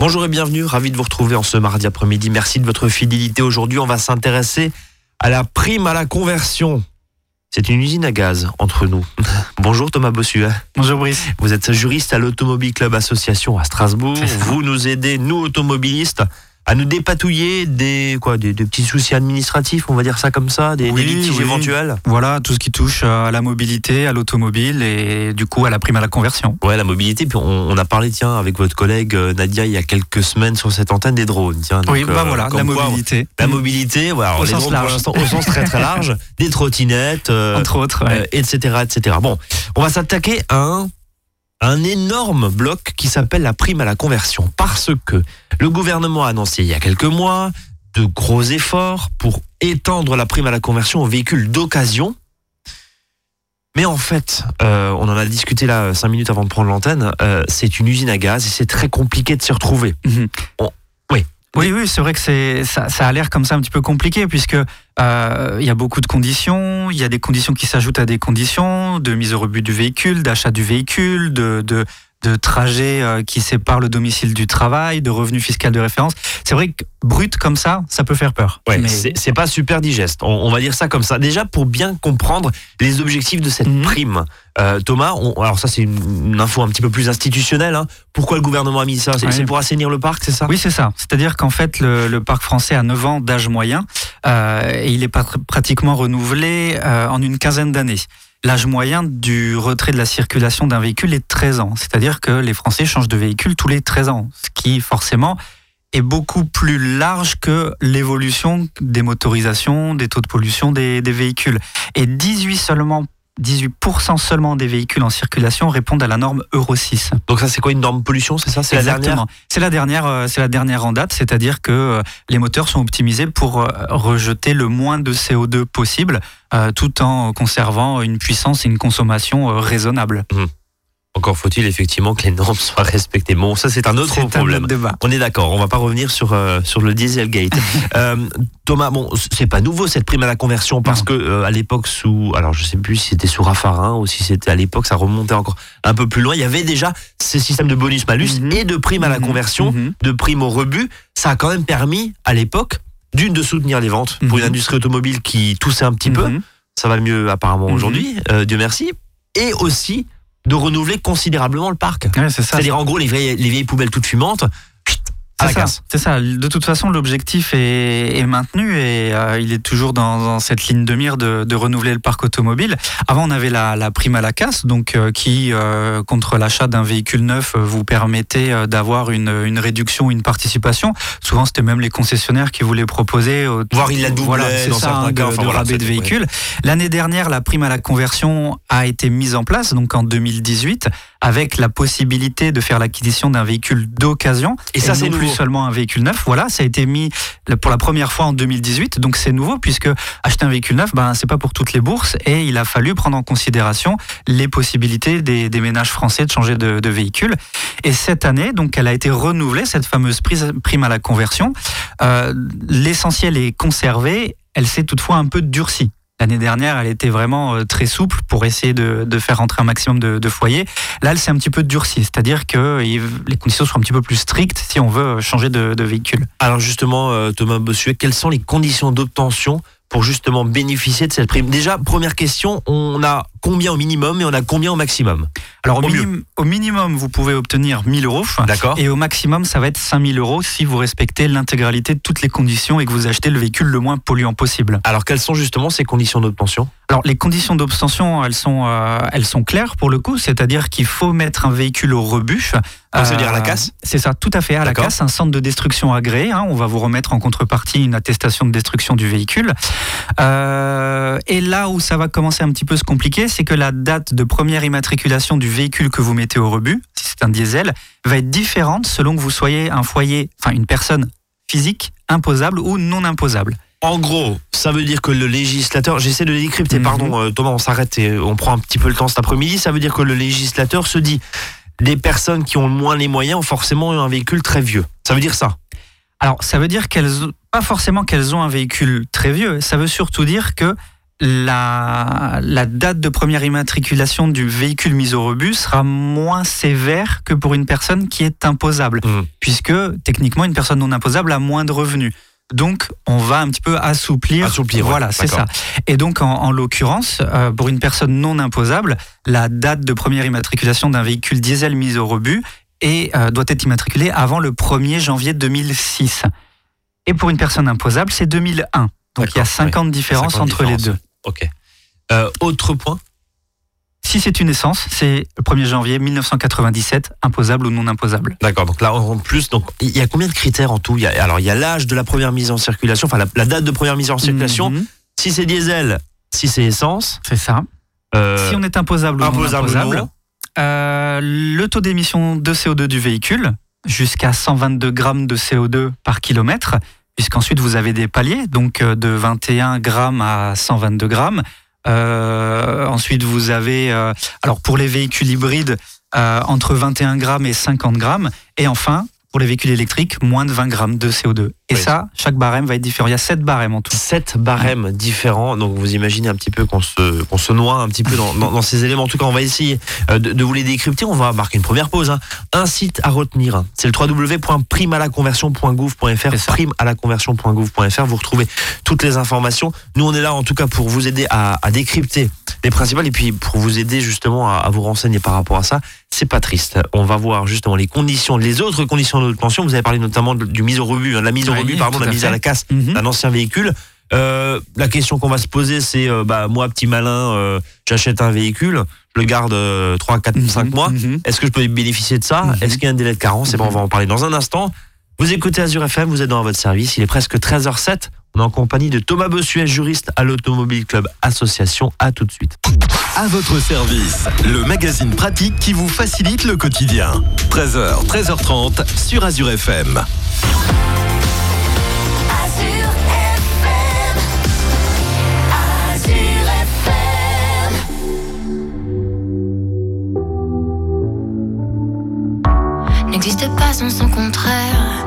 Bonjour et bienvenue, ravi de vous retrouver en ce mardi après-midi. Merci de votre fidélité. Aujourd'hui, on va s'intéresser à la prime à la conversion. C'est une usine à gaz entre nous. Bonjour Thomas Bossuet. Bonjour Brice. Vous êtes juriste à l'Automobile Club Association à Strasbourg. Vous nous aidez, nous automobilistes, à nous dépatouiller des quoi des, des, petits soucis administratifs, on va dire ça comme ça, des, oui, des litiges oui. éventuels. Voilà, tout ce qui touche à la mobilité, à l'automobile et du coup à la prime à la conversion. Ouais, la mobilité. Puis on, on a parlé, tiens, avec votre collègue euh, Nadia il y a quelques semaines sur cette antenne des drones. Tiens, oui, bah euh, voilà, la quoi, mobilité. La mobilité, voilà, Au les sens drones, large. pour l'instant, au sens très très large, des trottinettes, euh, Entre autres, ouais. euh, etc., etc. Bon, on va s'attaquer à un, un énorme bloc qui s'appelle la prime à la conversion, parce que le gouvernement a annoncé il y a quelques mois de gros efforts pour étendre la prime à la conversion aux véhicules d'occasion. Mais en fait, euh, on en a discuté là cinq minutes avant de prendre l'antenne. euh, c'est une usine à gaz et c'est très compliqué de s'y retrouver. Mhm. On- oui. Oui, c'est vrai que ça, a l'air comme ça un petit peu compliqué puisque euh, il y a beaucoup de conditions, il y a des conditions qui s'ajoutent à des conditions de mise au rebut du véhicule, d'achat du véhicule, de de trajets euh, qui séparent le domicile du travail, de revenus fiscaux de référence. C'est vrai que brut comme ça, ça peut faire peur. Ouais, Mais- c'est pas super digeste. On, on va dire ça comme ça. Déjà pour bien comprendre les objectifs de cette Mhm. prime. Euh, Thomas, on- alors ça c'est une, une info un petit peu plus institutionnelle. hein. Pourquoi le gouvernement a mis ça? C'est Ouais. pour assainir le parc, c'est ça? Oui, c'est ça. C'est-à-dire qu'en fait, le, le parc français a 9 ans d'âge moyen euh, et il est pas- pratiquement renouvelé euh, en une quinzaine d'années. L'âge moyen du retrait de la circulation d'un véhicule est 13 ans. C'est-à-dire que les Français changent de véhicule tous les 13 ans, ce qui forcément est beaucoup plus large que l'évolution des motorisations, des taux de pollution des, des véhicules. Et 18 seulement 18% seulement des véhicules en circulation répondent à la norme Euro 6. Donc ça c'est quoi une norme pollution C'est ça? C'est la dernière? C'est la dernière, euh, c'est la dernière en date, c'est-à-dire que euh, les moteurs sont optimisés pour euh, rejeter le moins de CO2 possible, euh, tout en conservant une puissance et une consommation raisonnable. Encore faut-il effectivement que les normes soient respectées. Bon, ça c'est un autre un problème. autre débat. On est d'accord, on va pas revenir sur euh, sur le Dieselgate. euh, Thomas, bon, c'est pas nouveau cette prime à la conversion parce Non. que euh, à l'époque sous, alors je sais plus si c'était sous Raffarin ou si c'était à l'époque, ça remontait encore un peu plus loin. Il y avait déjà ces systèmes de bonus malus Mhm. et de prime à la Mhm. conversion, Mhm. de prime au rebut. Ça a quand même permis à l'époque d'une de soutenir les ventes pour une industrie automobile qui toussait un petit peu. Ça va mieux apparemment aujourd'hui, Dieu merci, et aussi de renouveler considérablement le parc. Ouais, c'est ça. C'est-à-dire en gros les vieilles, les vieilles poubelles toutes fumantes, C'est ça, casse. c'est ça. De toute façon, l'objectif est, est maintenu et euh, il est toujours dans, dans cette ligne de mire de, de renouveler le parc automobile. Avant, on avait la, la prime à la casse, donc euh, qui, euh, contre l'achat d'un véhicule neuf, euh, vous permettait euh, d'avoir une, une réduction, une participation. Souvent, c'était même les concessionnaires qui voulaient proposer. au- Voire ils la doublaient voilà, c'est ça, cas. de, Enfin, de voilà, rabais de véhicules. L'année dernière, la prime à la conversion a été mise en place, donc en 2018, avec la possibilité de faire l'acquisition d'un véhicule d'occasion Et ça, c'est plus seulement un véhicule neuf. Voilà, ça a été mis pour la première fois en 2018, donc c'est nouveau puisque acheter un véhicule neuf, ben c'est pas pour toutes les bourses et il a fallu prendre en considération les possibilités des, des ménages français de changer de, de véhicule. Et cette année, donc, elle a été renouvelée cette fameuse prise- prime à la conversion. Euh, L'essentiel est conservé. Elle s'est toutefois un peu durcie. L'année dernière, elle était vraiment euh, très souple pour essayer de, faire rentrer un maximum de, foyers. Là, elle s'est un petit peu durcie, c'est-à-dire que les conditions sont un petit peu plus strictes si on veut changer de, de véhicule. Alors justement, euh, Thomas Bossuet, quelles sont les conditions d'obtention pour justement bénéficier de cette prime? Déjà, première question, on a combien au minimum et on a combien au maximum Alors, au, Au mieux. minim- au minimum, vous pouvez obtenir 1000 euros. D'accord Et au maximum, ça va être 5000 euros si vous respectez l'intégralité de toutes les conditions et que vous achetez le véhicule le moins polluant possible. Alors quelles sont justement ces conditions d'obtention? Alors, les conditions d'obtention, elles sont, euh, elles sont claires pour le coup, c'est-à-dire qu'il faut mettre un véhicule au rebut. Ça veut dire à la Euh, casse? C'est ça, tout à fait, à la casse, un centre de destruction agréé. hein. on va vous remettre en contrepartie une attestation de destruction du véhicule. Euh, et là où ça va commencer un petit peu se compliquer, c'est que la date de première immatriculation du véhicule que vous mettez au rebut, si c'est un diesel, va être différente selon que vous soyez un foyer, enfin une personne physique, imposable ou non imposable. En gros, ça veut dire que le législateur, j'essaie de le décrypter, Mhm. pardon euh, Thomas, on s'arrête et on prend un petit peu le temps cet après-midi, ça veut dire que le législateur se dit, les personnes qui ont le moins les moyens ont forcément un véhicule très vieux. Ça veut dire ça Alors, ça veut dire qu'elles, pas forcément qu'elles ont un véhicule très vieux, ça veut surtout dire que la, la date de première immatriculation du véhicule mis au rebut sera moins sévère que pour une personne qui est imposable, Mmh. puisque techniquement une personne non imposable a moins de revenus. Donc on va un petit peu assouplir. Assouplir, ouais, voilà, c'est ça. Et donc en, en l'occurrence, euh, pour une personne non imposable, la date de première immatriculation d'un véhicule diesel mis au rebut et, euh, doit être immatriculée avant le 1er janvier 2006. Et pour une personne imposable, c'est 2001. Donc il y a D'accord, 5 ans de différence 5 ans de entre les deux. Ok. Euh, autre point Si c'est une essence, c'est le 1er janvier 1997, imposable ou non imposable. D'accord, donc là en plus, donc il y a combien de critères en tout? Il y a, Alors il y a l'âge de la première mise en circulation, enfin la, la date de première mise en circulation. Mhm, Si c'est diesel, si c'est essence. c'est ça. euh, si on est imposable ou non imposable ou imposable, non. euh, le taux d'émission de CO2 du véhicule, jusqu'à 122 grammes de CO2 par kilomètre, puisqu'ensuite vous avez des paliers, donc euh, de 21 grammes à 122 grammes. Euh, ensuite, vous avez, euh, alors pour les véhicules hybrides, entre 21 grammes et 50 grammes. Et enfin, pour les véhicules électriques, moins de 20 grammes de CO2. Et Oui. ça, chaque barème va être différent. Il y a 7 barèmes en tout. Sept barèmes différents, donc vous imaginez un petit peu qu'on se, qu'on se noie un petit peu dans, dans- dans ces éléments. En tout cas, on va essayer euh, de, de vous les décrypter. On va marquer une première pause. hein. Un site à retenir, c'est le www.primealaconversion.gouv.fr. Primealaconversion.gouv.fr. Vous retrouvez toutes les informations. Nous, on est là en tout cas pour vous aider à, à décrypter les principales et puis pour vous aider justement à, à vous renseigner par rapport à ça. C'est pas triste. On va voir justement les conditions, les autres conditions de notre pension. Vous avez parlé notamment de- du mise au rebut, hein, de la mise au Oui, rebut, pardon, de la à mise fait. à la casse Mhm. d'un ancien véhicule. Euh, la question qu'on va se poser, c'est euh, bah, moi, petit malin, euh, j'achète un véhicule, je le garde euh, 3, 4, 5 Mhm, mois. mhm. Est-ce que je peux bénéficier de ça? Mhm. Est-ce qu'il y a un délai de carence? Eh ben, On va en parler dans un instant. Vous écoutez Azure FM, vous êtes dans votre service, il est presque 13h07. On est en compagnie de Thomas Bossuet, juriste à l'Automobile Club Association. À tout de suite. À votre service, le magazine pratique qui vous facilite le quotidien. 13h, 13h30 sur Azure FM. Azure FM. Azure FM. N'existe pas sans son contraire,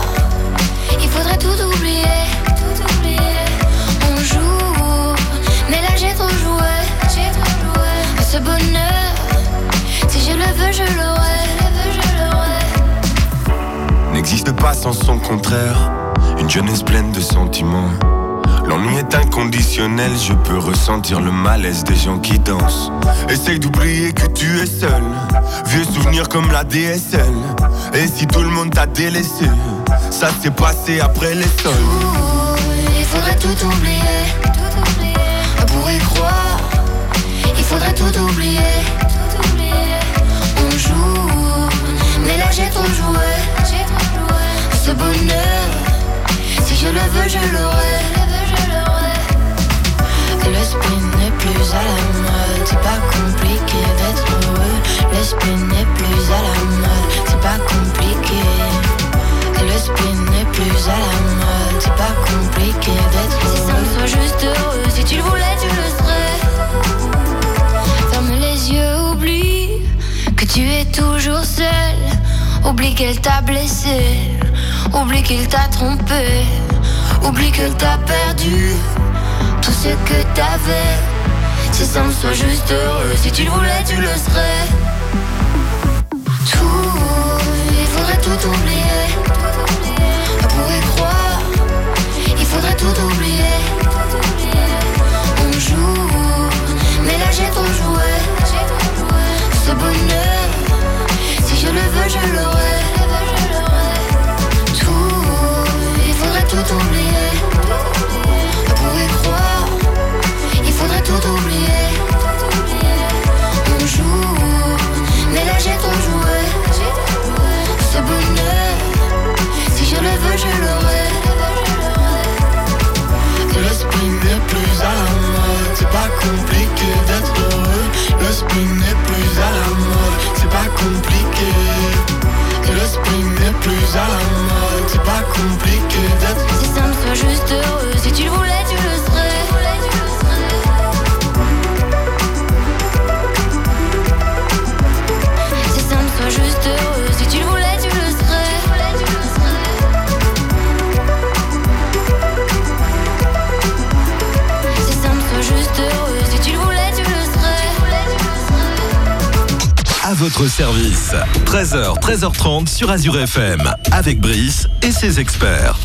il faudrait tout oublier. Tout oublier. On mais là j'ai trop joué. Ce bonheur, si je le veux, je l'aurai. N'existe pas sans son contraire. Une jeunesse pleine de sentiments. L'ennui est inconditionnel, je peux ressentir le malaise des gens qui dansent. Essaye d'oublier que tu es seul. Vieux souvenirs comme la DSL. Et si tout le monde t'a délaissé, ça s'est passé après les sols. Il faudrait tout oublier. Tout oublier. On pourrait croire. Il faudrait tout oublier. Tout oublier. On joue. Mais là j'ai trop joué. Ce bonheur. Si je le veux, je l'aurai. Le spleen n'est plus à la mode. C'est pas compliqué d'être heureux. Le spleen n'est plus à la mode. C'est pas compliqué. N'est plus à la mode, c'est pas compliqué d'être heureux. Si ça me soit juste heureux, si tu le voulais, tu le serais. Ferme les yeux, oublie que tu es toujours seul. Oublie qu'elle t'a blessé, oublie qu'il t'a trompé, oublie que t'a perdu tout ce que t'avais. Si ça me soit juste heureux, si tu le voulais, tu le serais. Tout, il faudrait tout oublier. Il faudrait tout oublier. Votre service. 13h, 13h30 sur Azure FM. Avec Brice et ses experts.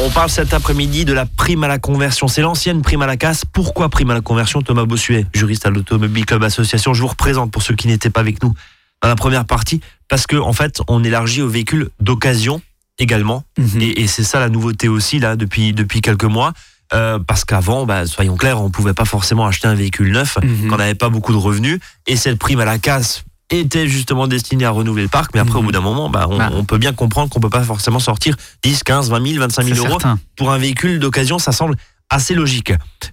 On parle cet après-midi de la prime à la conversion. C'est l'ancienne prime à la casse. Pourquoi prime à la conversion Thomas Bossuet, juriste à l'Automobile Club Association? Je vous représente pour ceux qui n'étaient pas avec nous dans la première partie, parce que en fait, on élargit aux véhicules d'occasion également. Mhm. Et, et c'est ça la nouveauté aussi là depuis depuis quelques mois. Euh, parce qu'avant, bah, soyons clairs, on pouvait pas forcément acheter un véhicule neuf Mhm. quand on n'avait pas beaucoup de revenus. Et cette prime à la casse était justement destinée à renouveler le parc. Mais après, au Mhm. bout d'un moment, bah, on, Bah. on peut bien comprendre qu'on peut pas forcément sortir 10, 15, 20 000, 25 C'est 000 euros certain. pour un véhicule d'occasion, ça semble assez logique.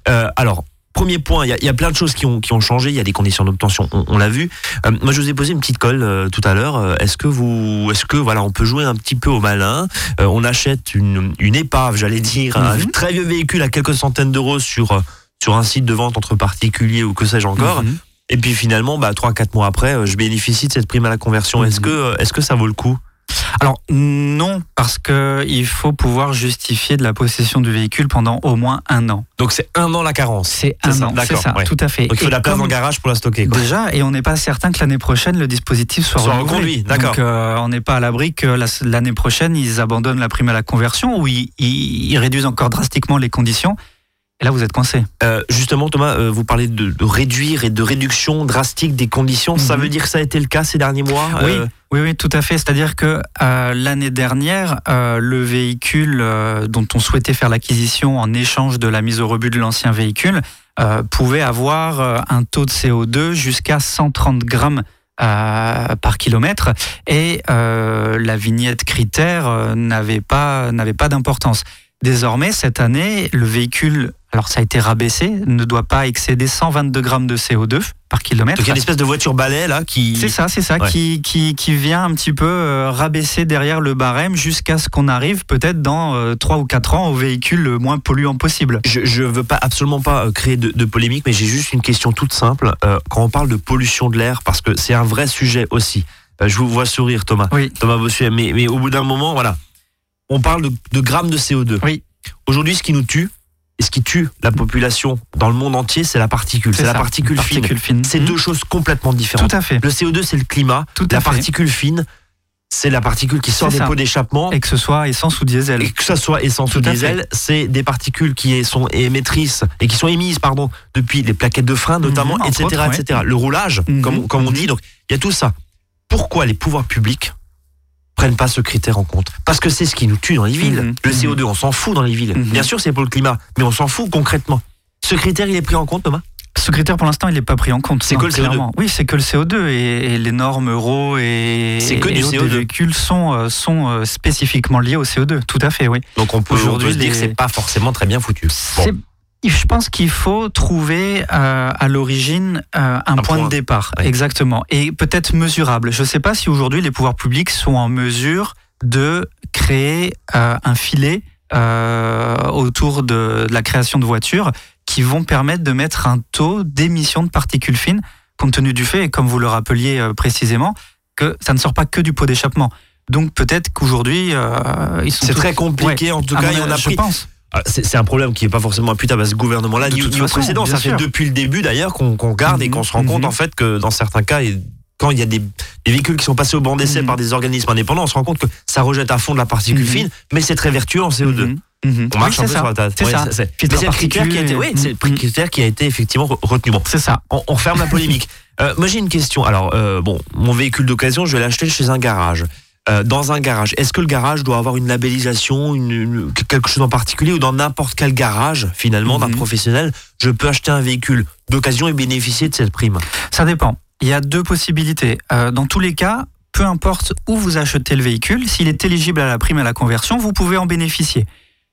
Euh, alors, premier point, il y, a- il y a plein de choses qui ont, qui ont changé. Il y a des conditions d'obtention, on, on l'a vu. Euh, moi, je vous ai posé une petite colle euh, tout à l'heure. Euh, Est-ce que vous, est-ce que voilà, on peut jouer un petit peu au malin Euh, On achète une, une épave, j'allais dire, un Mhm. très vieux véhicule à quelques centaines d'euros sur sur un site de vente entre particuliers ou que sais-je encore. Mhm. Et puis finalement, bah, 3-4 mois après, euh, je bénéficie de cette prime à la conversion. Est-ce que, euh, est-ce que ça vaut le coup? Alors non, parce que il faut pouvoir justifier de la possession du véhicule pendant au moins un an. Donc c'est un an la carence. C'est un ça, an, c'est d'accord, ça, ouais. tout à fait. Donc il faut de la place dans le garage pour la stocker. Quoi. Déjà, et on n'est pas certain que l'année prochaine le dispositif soit, Soit reconduit, d'accord. Donc euh, on n'est pas à l'abri que la- l'année prochaine ils abandonnent la prime à la conversion ou ils, ils- ils réduisent encore drastiquement les conditions. Et là vous êtes coincé. Euh, justement, Thomas, euh, vous parlez de, de réduire et de réduction drastique des conditions. Ça Mhm. veut dire que ça a été le cas ces derniers mois Oui, Euh, oui, oui, tout à fait. C'est-à-dire que l'année dernière, le véhicule dont on souhaitait faire l'acquisition en échange de la mise au rebut de l'ancien véhicule pouvait avoir un taux de CO2 jusqu'à 130 grammes. euh, par kilomètre et euh, la vignette critère euh, n'avait pas n'avait pas d'importance. Désormais, cette année, le véhicule, alors ça a été rabaissé, ne doit pas excéder 122 grammes de CO2 par kilomètre. Donc il y a une espèce de voiture balai là qui. C'est ça, c'est ça, Ouais. qui, qui, qui vient un petit peu euh, rabaisser derrière le barème jusqu'à ce qu'on arrive peut-être dans 3 ou 4 ans au véhicule le moins polluant possible. Je, je veux pas absolument pas euh, créer de, de polémique, mais j'ai juste une question toute simple. Euh, quand on parle de pollution de l'air, parce que c'est un vrai sujet aussi. Euh, je vous vois sourire, Thomas. Oui. Thomas Bossuet. Mais, mais au bout d'un moment, voilà, on parle de, de grammes de CO2. Oui. Aujourd'hui, ce qui nous tue et ce qui tue la population dans le monde entier, c'est la particule. C'est la particule fine. particule fine. C'est deux choses complètement Tout différentes. à fait. Le CO2, c'est le climat. Tout la à fait. particule fine, c'est la particule qui sort des ça. pots d'échappement. Et que ce soit essence ou diesel. Et que ça soit essence Tout ou diesel, c'est des particules qui sont émettrices et qui sont émises pardon depuis les plaquettes de frein notamment, etc., autres, ouais. etc. Le roulage, comme, comme on dit, donc il y a tout ça. Pourquoi les pouvoirs publics prennent pas ce critère en compte Parce que c'est ce qui nous tue dans les villes. Mhm, Le mhm. CO2, on s'en fout dans les villes. Mhm. Bien sûr, c'est pour le climat, mais on s'en fout concrètement. Ce critère, il est pris en compte, Thomas? Ce critère, pour l'instant, il n'est pas pris en compte. C'est que le CO2. clairement. Oui, c'est que le CO2 et, et les normes euro et, que et du autres CO2. des véhicules sont, euh, sont euh, spécifiquement liés au CO2. Tout à fait, oui. Donc on peut, Aujourd'hui, se dire les- que c'est pas forcément très bien foutu. Bon. Je pense qu'il faut trouver euh, à l'origine euh, un, point, point. de départ, Oui. exactement, et peut-être mesurable. Je ne sais pas si aujourd'hui les pouvoirs publics sont en mesure de créer euh, un filet autour de, de la création de voitures qui vont permettre de mettre un taux d'émission de particules fines, compte tenu du fait, et comme vous le rappeliez précisément, que ça ne sort pas que du pot d'échappement. Donc peut-être qu'aujourd'hui, ils sont C'est tous- très compliqué, en tout cas, on a je pris. pense. Ah, C'est un problème qui n'est pas forcément imputable à ce gouvernement-là, ni, au précédent. Ça fait depuis le début d'ailleurs qu'on regarde et qu'on se rend compte mhm. en fait que dans certains cas, et quand il y a des, des véhicules qui sont passés au banc d'essai Mhm. par des organismes indépendants, on se rend compte que ça rejette à fond de la particule Mhm. fine, mais c'est très vertueux en CO2. Mhm, mhm. On marche Oui, un c'est peu ça. sur la table. C'est ça. c'est- le critère qui a été, particules, oui, c'est le critère qui a été effectivement re- retenu. Bon, C'est ça. on, on referme la polémique. Euh, moi, j'ai une question. Alors, euh, bon, mon véhicule d'occasion, je vais l'acheter chez un garage. Euh, dans un garage, est-ce que le garage doit avoir une labellisation, une, une- quelque chose en particulier, ou dans n'importe quel garage, finalement, d'un Mhm. professionnel, je peux acheter un véhicule d'occasion et bénéficier de cette prime? Ça dépend. Il y a deux possibilités. Euh, dans tous les cas, peu importe où vous achetez le véhicule, s'il est éligible à la prime à la conversion, vous pouvez en bénéficier.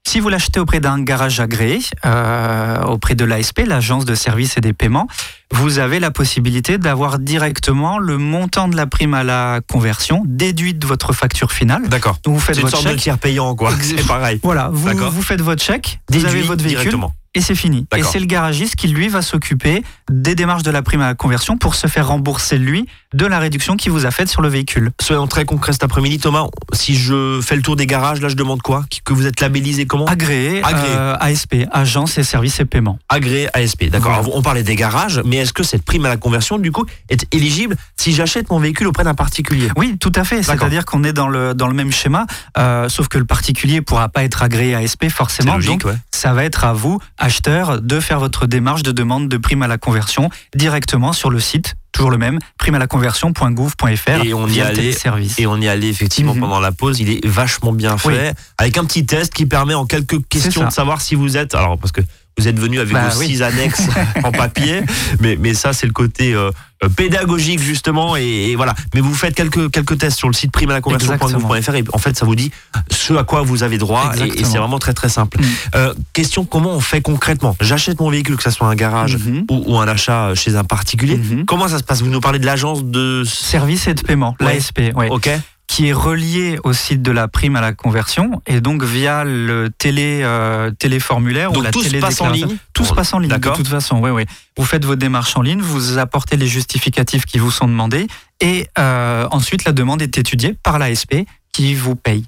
Si vous l'achetez auprès d'un garage agréé, euh, auprès de l'ASP, l'agence de services et des paiements, vous avez la possibilité d'avoir directement le montant de la prime à la conversion déduite de votre facture finale. D'accord. Donc vous faites une votre sorte de chèque. tiers payant, quoi. C'est pareil. Voilà, vous, vous faites votre chèque, vous Déduit avez votre véhicule directement. Et c'est fini. Et c'est le garagiste qui lui va s'occuper des démarches de la prime à la conversion pour se faire rembourser lui de la réduction qu'il vous a faite sur le véhicule. Soyons très concrets cet après-midi, Thomas. Si je fais le tour des garages, là, je demande quoi? Que vous êtes labellisé comment? Agréé, Agréé. euh, ASP, agence et services et paiements. Agréé ASP. D'accord. Voilà. On parlait des garages, mais est-ce que cette prime à la conversion, du coup, est éligible si j'achète mon véhicule auprès d'un particulier? Oui, tout à fait. C'est-à-dire qu'on est dans le, dans le même schéma, euh, sauf que le particulier pourra pas être agréé ASP forcément. logique, donc, ouais. ça va être à vous, acheteurs, de faire votre démarche de demande de prime à la conversion directement sur le site, toujours le même, primealaconversion.gouv.fr. Et on y allait-. Et on y allait effectivement Mhm. pendant la pause. Il est vachement bien fait, Oui. avec un petit test qui permet en quelques questions de savoir si vous êtes. Alors parce que vous êtes venu avec Bah vos oui. six annexes en papier, mais mais ça c'est le côté euh, euh, pédagogique justement et, et voilà. Mais vous faites quelques quelques tests sur le site primealaconversion.gouv.fr et en fait ça vous dit ce à quoi vous avez droit et- c'est vraiment très très simple. Mhm. Euh, question comment on fait concrètement? J'achète mon véhicule que ce soit un garage Mhm. ou, ou un achat chez un particulier. Mhm. Comment ça se passe? Vous nous parlez de l'agence de Service et de paiement, Ouais. l'ASP, ouais, Ok. Qui est relié au site de la prime à la conversion et donc via le télé euh, téléformulaire ou la tout se passe en ligne Tout se passe en ligne de toute façon. Oui, oui. Vous faites vos démarches en ligne, vous apportez les justificatifs qui vous sont demandés et euh, ensuite la demande est étudiée par l'ASP qui vous paye.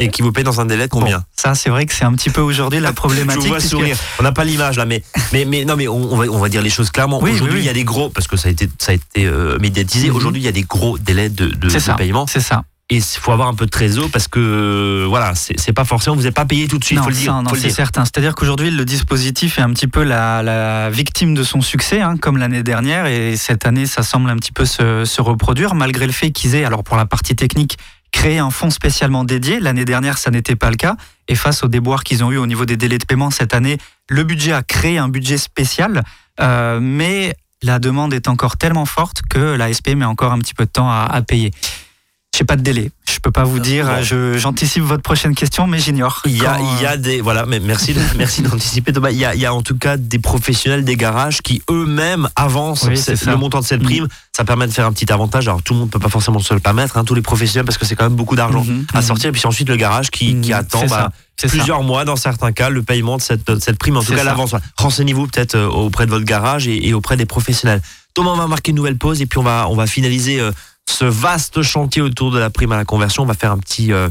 Et qui vous paye dans un délai de combien Bon, ça, c'est vrai que c'est un petit peu aujourd'hui la Je problématique. vous vois sourire. On n'a pas l'image là, mais mais mais non, mais on, on va on va dire les choses clairement. Oui, Aujourd'hui, oui, oui. il y a des gros parce que ça a été ça a été euh, médiatisé. Mhm. Aujourd'hui, il y a des gros délais de, de, de ça. paiement C'est ça. et il faut avoir un peu de trésor parce que voilà, c'est pas forcément vous n'êtes pas payé tout de suite. non, faut le dire. c'est certain. C'est-à-dire qu'aujourd'hui, le dispositif est un petit peu la, la victime de son succès, hein, comme l'année dernière, et cette année, ça semble un petit peu se, se reproduire, malgré le fait qu'ils aient, alors pour la partie technique, créé un fonds spécialement dédié. L'année dernière, ça n'était pas le cas, et face aux déboires qu'ils ont eu au niveau des délais de paiement cette année, le budget a créé un budget spécial, euh, mais la demande est encore tellement forte que l'ASP met encore un petit peu de temps à payer. J'ai pas de délai. Je peux pas vous dire. Bon. je- J'anticipe votre prochaine question, mais j'ignore. Il y a, il y a des voilà, mais merci de- merci d'anticiper Thomas. Il y a, il y a en tout cas des professionnels des garages qui eux-mêmes avancent Oui, cette- le montant de cette Mhm. prime. Ça permet de faire un petit avantage. Alors tout le monde peut pas forcément se le permettre, hein, tous les professionnels parce que c'est quand même beaucoup d'argent Mhm, à mhm. sortir. Et puis ensuite le garage qui, qui Mhm, attend bah, ça. plusieurs mois dans certains cas le paiement de cette, de cette prime. En tout cas l'avance. Renseignez-vous peut-être euh, auprès de votre garage et, et auprès des professionnels. Thomas, on va marquer une nouvelle pause et puis on va on va finaliser euh, ce vaste chantier autour de la prime à la conversion. On va faire un petit euh,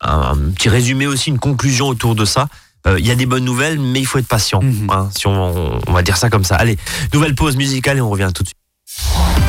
un, un petit résumé aussi, une conclusion autour de ça. Euh, Il y a des bonnes nouvelles, mais il faut être patient. Mhm. hein, si on, on va dire ça comme ça. Allez, nouvelle pause musicale et on revient tout de suite.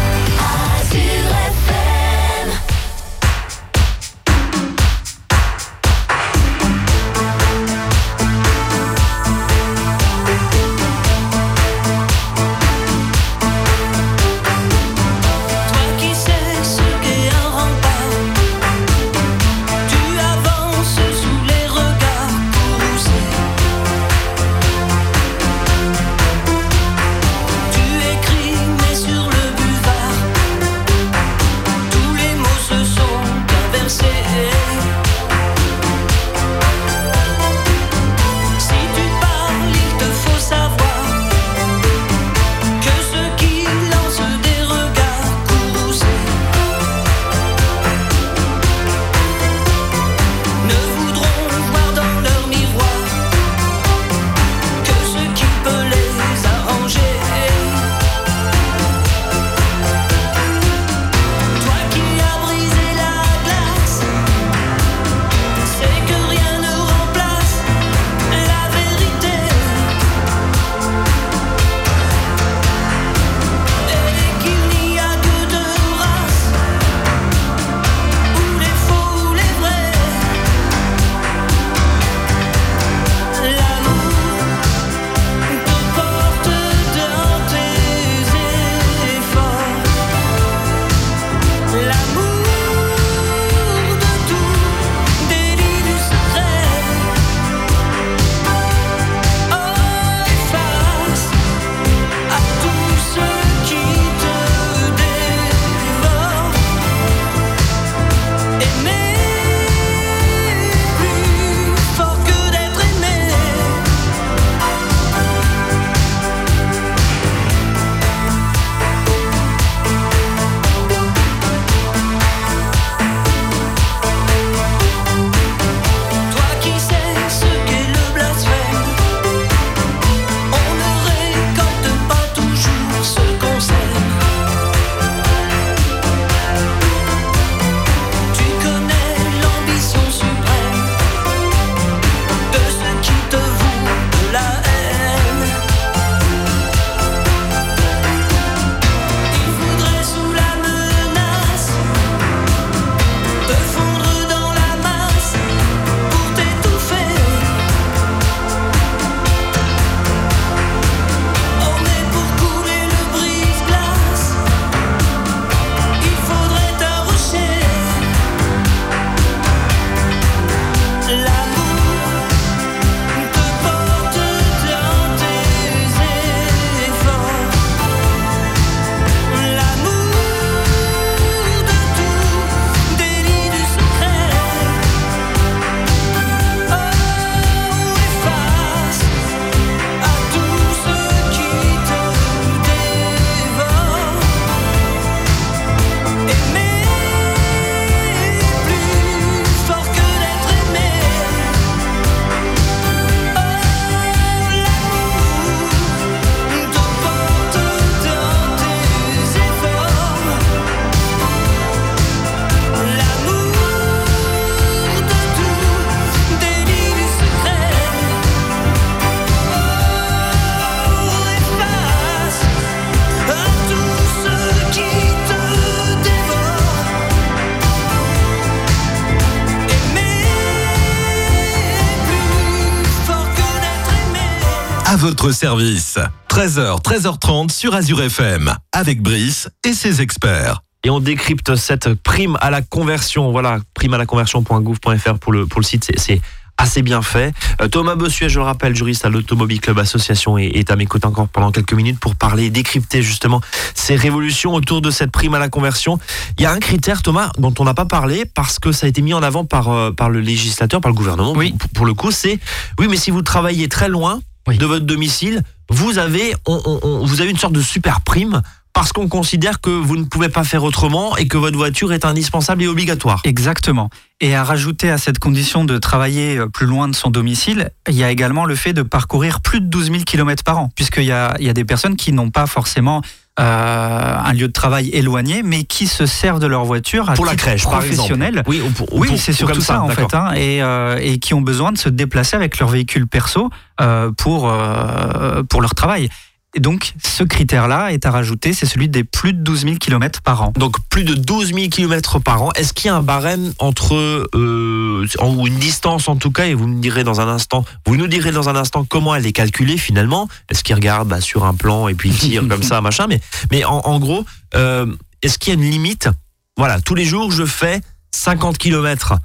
Votre service. 13h, 13h30 sur Azure FM, avec Brice et ses experts. Et on décrypte cette prime à la conversion. Voilà, prime à la conversion.gouv.fr pour le, pour le site. C'est- assez bien fait. Euh, Thomas Bossuet, je le rappelle, juriste à l'Automobile Club Association, est, est à mes côtés encore pendant quelques minutes pour parler, décrypter justement ces révolutions autour de cette prime à la conversion. Il y a un critère, Thomas, dont on n'a pas parlé parce que ça a été mis en avant par, euh, par le législateur, par le gouvernement. Oui. Pour, pour le coup, c'est oui, mais si vous travaillez très loin Oui. de votre domicile, vous avez, on- on- on- vous avez une sorte de super prime parce qu'on considère que vous ne pouvez pas faire autrement et que votre voiture est indispensable et obligatoire. Exactement. Et à rajouter à cette condition de travailler euh, plus loin de son domicile, il y a également le fait de parcourir plus de 12 000 km par an, puisqu'il y a, il y a des personnes qui n'ont pas forcément un lieu de travail éloigné, mais qui se servent de leur voiture à Pour la crèche, par exemple. professionnel. Oui, ou pour- ou Oui, pour- c'est ou surtout ça, en fait, hein, et, euh, et qui ont besoin de se déplacer avec leur véhicule perso euh, pour, euh, pour leur travail. Et donc, ce critère-là est à rajouter, c'est celui des plus de 12 000 km par an. Donc plus de 12 000 km par an. Est-ce qu'il y a un barème entre euh, ou une distance en tout cas et vous me direz dans un instant, vous nous direz dans un instant comment elle est calculée finalement. Est-ce qu'il regarde bah, sur un plan et puis il tire comme ça machin. Mais mais en, en gros, euh, est-ce qu'il y a une limite? Voilà, tous les jours je fais 50 km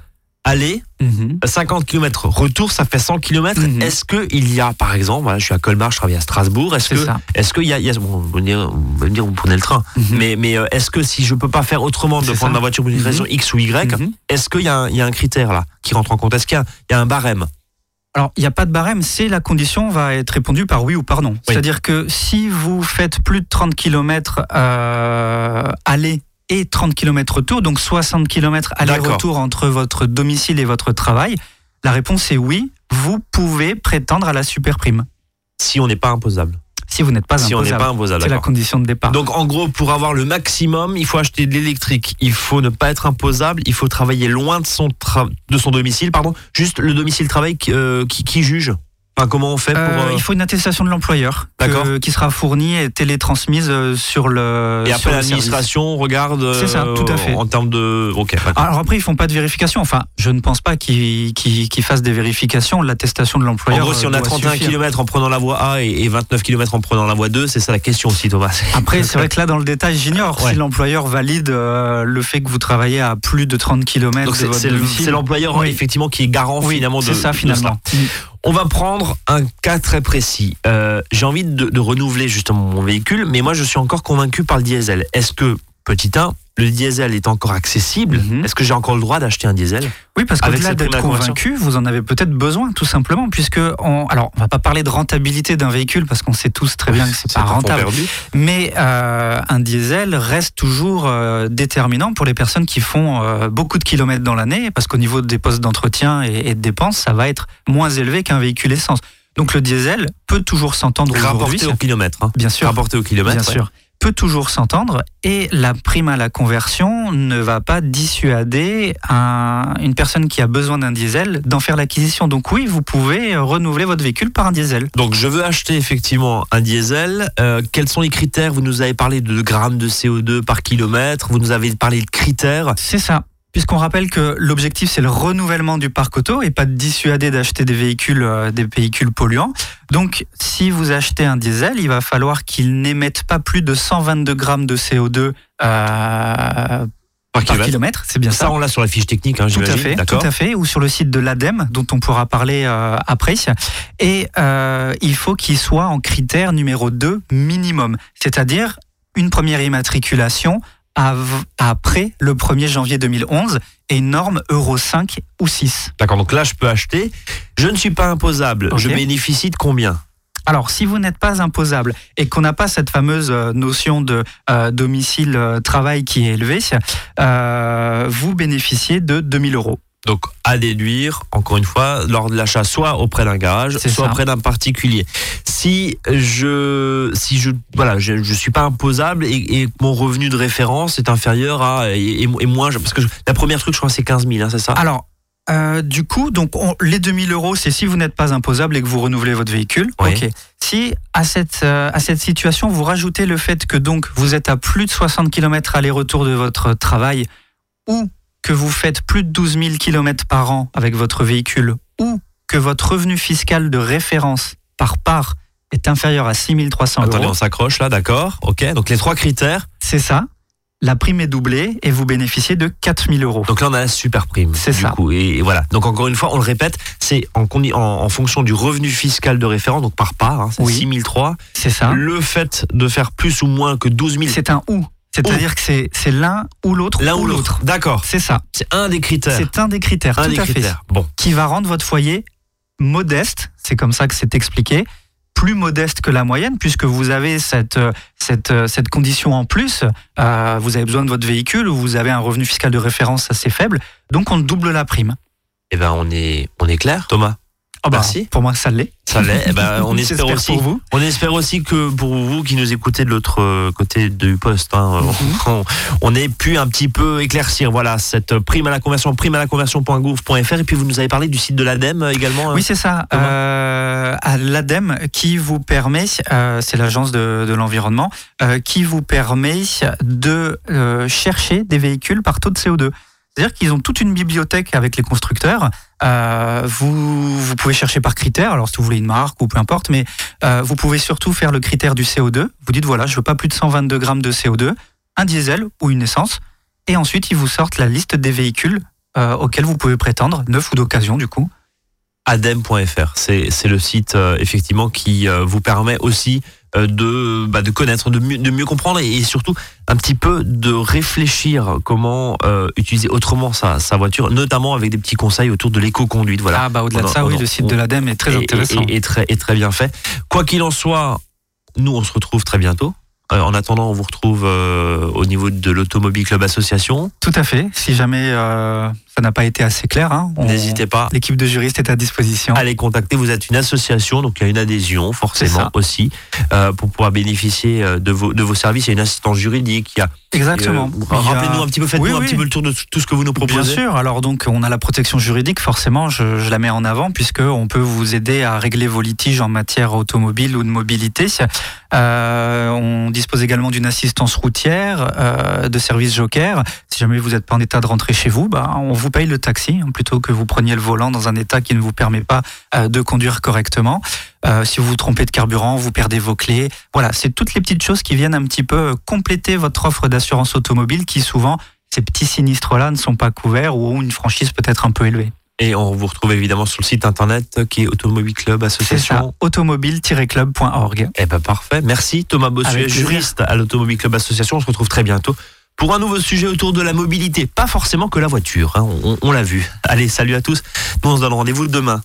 aller, 50 km retour, ça fait 100 km. Mhm. Est-ce que il y a par exemple, voilà, je suis à Colmar, je travaille à Strasbourg. Est-ce que est-ce qu'il y a, y a- bon, vous allez me dire, vous prenez le train. Mhm. Mais, mais euh, est-ce que si je peux pas faire autrement de prendre ça. ma voiture pour une raison X ou Y, Mhm. est-ce qu'il y, a un- il y a un critère là qui rentre en compte? Est-ce qu'il y, a- il y a un barème? Alors, il n'y a pas de barème, c'est la condition va être répondue par oui ou par non. C'est-à-dire que si vous faites plus de 30 km euh, aller et 30 km retour, donc 60 km aller-retour entre votre domicile et votre travail, la réponse est oui, vous pouvez prétendre à la super prime. Si on n'est pas imposable. Si vous n'êtes pas si on n'est imposable. pas imposable. c'est la condition de départ. Donc en gros, pour avoir le maximum, il faut acheter de l'électrique. Il faut ne pas être imposable. Il faut travailler loin de son, tra- de son domicile. Pardon. Juste le domicile travail qui, euh, qui, qui juge. Enfin, comment on fait pour Euh, euh, il faut une attestation de l'employeur que- qui sera fournie et télétransmise euh, sur le. Et après l'administration regarde. C'est ça, tout à fait. En termes de. Ok. Alors après, ils font pas de vérification. Enfin, je ne pense pas qu'ils fassent des vérifications. L'attestation de En l'employeur. gros, si on a doit 31 suffire. km en prenant la voie A et, et 29 km en prenant la voie 2, c'est ça la question aussi, Thomas. Après, c'est vrai que là, dans le détail, j'ignore Ouais. si l'employeur valide euh, le fait que vous travaillez à plus de 30 km Donc c'est l'employeur Oui. effectivement qui est garant Oui, finalement de c'est ça finalement. On va prendre un cas très précis. Euh, J'ai envie de, de renouveler justement mon véhicule, mais moi je suis encore convaincu par le diesel. Est-ce que petit 1, le diesel est encore accessible Mhm. Est-ce que j'ai encore le droit d'acheter un diesel Oui, parce qu'au-delà d'être convaincu, vous en avez peut-être besoin, tout simplement, puisque on, alors on va pas parler de rentabilité d'un véhicule parce qu'on sait tous très bien que c'est pas rentable. perdu. Mais euh, un diesel reste toujours euh, déterminant pour les personnes qui font euh, beaucoup de kilomètres dans l'année, parce qu'au niveau des postes d'entretien et, et de dépenses, ça va être moins élevé qu'un véhicule essence. Donc le diesel peut toujours s'entendre aujourd'hui. Rapporté au kilomètre. hein. Bien sûr. Rapporté au kilomètre. Bien ouais. sûr. Peut toujours s'entendre et la prime à la conversion ne va pas dissuader un- une personne qui a besoin d'un diesel d'en faire l'acquisition. Donc oui, vous pouvez renouveler votre véhicule par un diesel. Donc je veux acheter effectivement un diesel. Euh, quels sont les critères? Vous nous avez parlé de grammes de CO2 par kilomètre. Vous nous avez parlé de critères. C'est ça. Puisqu'on rappelle que l'objectif c'est le renouvellement du parc auto et pas de dissuader d'acheter des véhicules, euh, des véhicules polluants. Donc, si vous achetez un diesel, il va falloir qu'il n'émette pas plus de 122 grammes de CO2 euh, Par kilomètre. kilomètre. C'est bien Ça, ça. on l'a sur la fiche technique, hein, Tout à fait, tout à fait, ou sur le site de l'ADEME, dont on pourra parler euh, après. Et euh, il faut qu'il soit en critère numéro 2 minimum, c'est-à-dire une première immatriculation après le 1er janvier 2011 et norme Euro 5 ou 6. D'accord, donc là, je peux acheter. Je ne suis pas imposable. Je bénéficie de combien? Alors, si vous n'êtes pas imposable et qu'on n'a pas cette fameuse euh, notion de euh, domicile euh, travail qui est élevée, euh, vous bénéficiez de 2000 euros. Donc, à déduire, encore une fois, lors de l'achat, soit auprès d'un garage, soit ça. auprès d'un particulier. Si je, si je, voilà, je, je suis pas imposable et, et mon revenu de référence est inférieur à, et, moins, parce que je- la première truc, je crois, c'est 15 000, hein, c'est ça? Alors, euh, du coup, donc on- les 2000 euros, c'est si vous n'êtes pas imposable et que vous renouvelez votre véhicule. Oui. Ok. Si à cette, euh, à cette situation, vous rajoutez le fait que donc vous êtes à plus de 60 km aller-retour de votre travail ou que vous faites plus de 12 000 km par an avec votre véhicule ou que votre revenu fiscal de référence par part est inférieur à 6300 Attendez, euros, on s'accroche là, d'accord. Ok, donc les trois critères. c'est ça. La prime est doublée et vous bénéficiez de 4000 euros. Donc là, on a la super prime. C'est ça. Coup. Et voilà. Donc encore une fois, on le répète, c'est en, condi- en, en fonction du revenu fiscal de référence, donc par part, hein, c'est Oui. 6003. C'est ça. Le fait de faire plus ou moins que 12 000. C'est un ou. C'est-à-dire que c'est c'est l'un ou l'autre. L'un ou l'autre. D'accord. C'est ça. C'est un des critères. C'est un des critères, un tout des à fait. critères. Bon. Qui va rendre votre foyer modeste, c'est comme ça que c'est expliqué, plus modeste que la moyenne, puisque vous avez cette, euh, cette, euh, cette condition en plus. Euh, vous avez besoin de votre véhicule ou vous avez un revenu fiscal de référence assez faible. Donc on double la prime. Eh ben, on est, on est clair, Thomas? Oh bah, Merci. Pour moi, ça l'est. Ça l'est. Eh ben, on espère aussi. pour vous. On espère aussi que pour vous qui nous écoutez de l'autre euh, côté du poste, hein, on, on ait pu un petit peu éclaircir voilà cette prime à la conversion, prime à la conversion.gouv.fr et puis vous nous avez parlé du site de l'ADEME euh, également. Oui, c'est ça. Euh, à l'ADEME qui vous permet, euh, c'est l'agence de, de l'environnement, euh, qui vous permet de euh, chercher des véhicules par taux de CO2. C'est-à-dire qu'ils ont toute une bibliothèque avec les constructeurs. Euh, vous, pouvez chercher par critère, alors si vous voulez une marque ou peu importe, mais euh, vous pouvez surtout faire le critère du CO2. Vous dites voilà, je veux pas plus de 122 grammes de CO2, un diesel ou une essence, et ensuite ils vous sortent la liste des véhicules euh, auxquels vous pouvez prétendre, neuf ou d'occasion du coup. adem.fr. C'est le site effectivement qui vous permet aussi de bah, de connaître, de mieux, de mieux comprendre et, et surtout un petit peu de réfléchir comment euh, utiliser autrement sa, sa voiture, notamment avec des petits conseils autour de l'éco-conduite. Voilà. Ah bah au-delà de ça, on oui, le site on- de l'ADEME est très intéressant. et- et très, et très bien fait. Quoi qu'il en soit, nous on se retrouve très bientôt. Euh, en attendant, on vous retrouve euh, au niveau de l'Automobile Club Association. Tout à fait. Si jamais euh, ça n'a pas été assez clair, hein, N'hésitez pas L'équipe de juristes est à disposition. les contacter. Vous êtes une association, donc il y a une adhésion forcément aussi euh, pour pouvoir bénéficier euh, de vos, de vos services. Il y a une assistance juridique. Il y a, Exactement. euh, a- Rappelez-nous un petit peu, faites-nous Oui, un oui. petit peu le tour de tout ce que vous nous Bien proposez. sûr. Alors donc, on a la protection juridique. Forcément, je, je la mets en avant puisque on peut vous aider à régler vos litiges en matière automobile ou de mobilité. Euh, on dispose également d'une assistance routière, de service joker. Si jamais vous n'êtes pas en état de rentrer chez vous, bah, on vous paye le taxi hein, plutôt que vous preniez le volant dans un état qui ne vous permet pas euh, de conduire correctement. Euh, si vous vous trompez de carburant, vous perdez vos clés. Voilà, c'est toutes les petites choses qui viennent un petit peu compléter votre offre d'assurance automobile qui souvent ces petits sinistres-là ne sont pas couverts ou ont une franchise peut-être un peu élevée. Et on vous retrouve évidemment sur le site internet qui est Automobile Club Association. automobile-club.org. Eh ben parfait. Merci Thomas Bossuet, juriste à l'Automobile Club Association. On se retrouve très bientôt pour un nouveau sujet autour de la mobilité. Pas forcément que la voiture, hein, on, on l'a vu. Allez, salut à tous. Nous on se donne rendez-vous demain.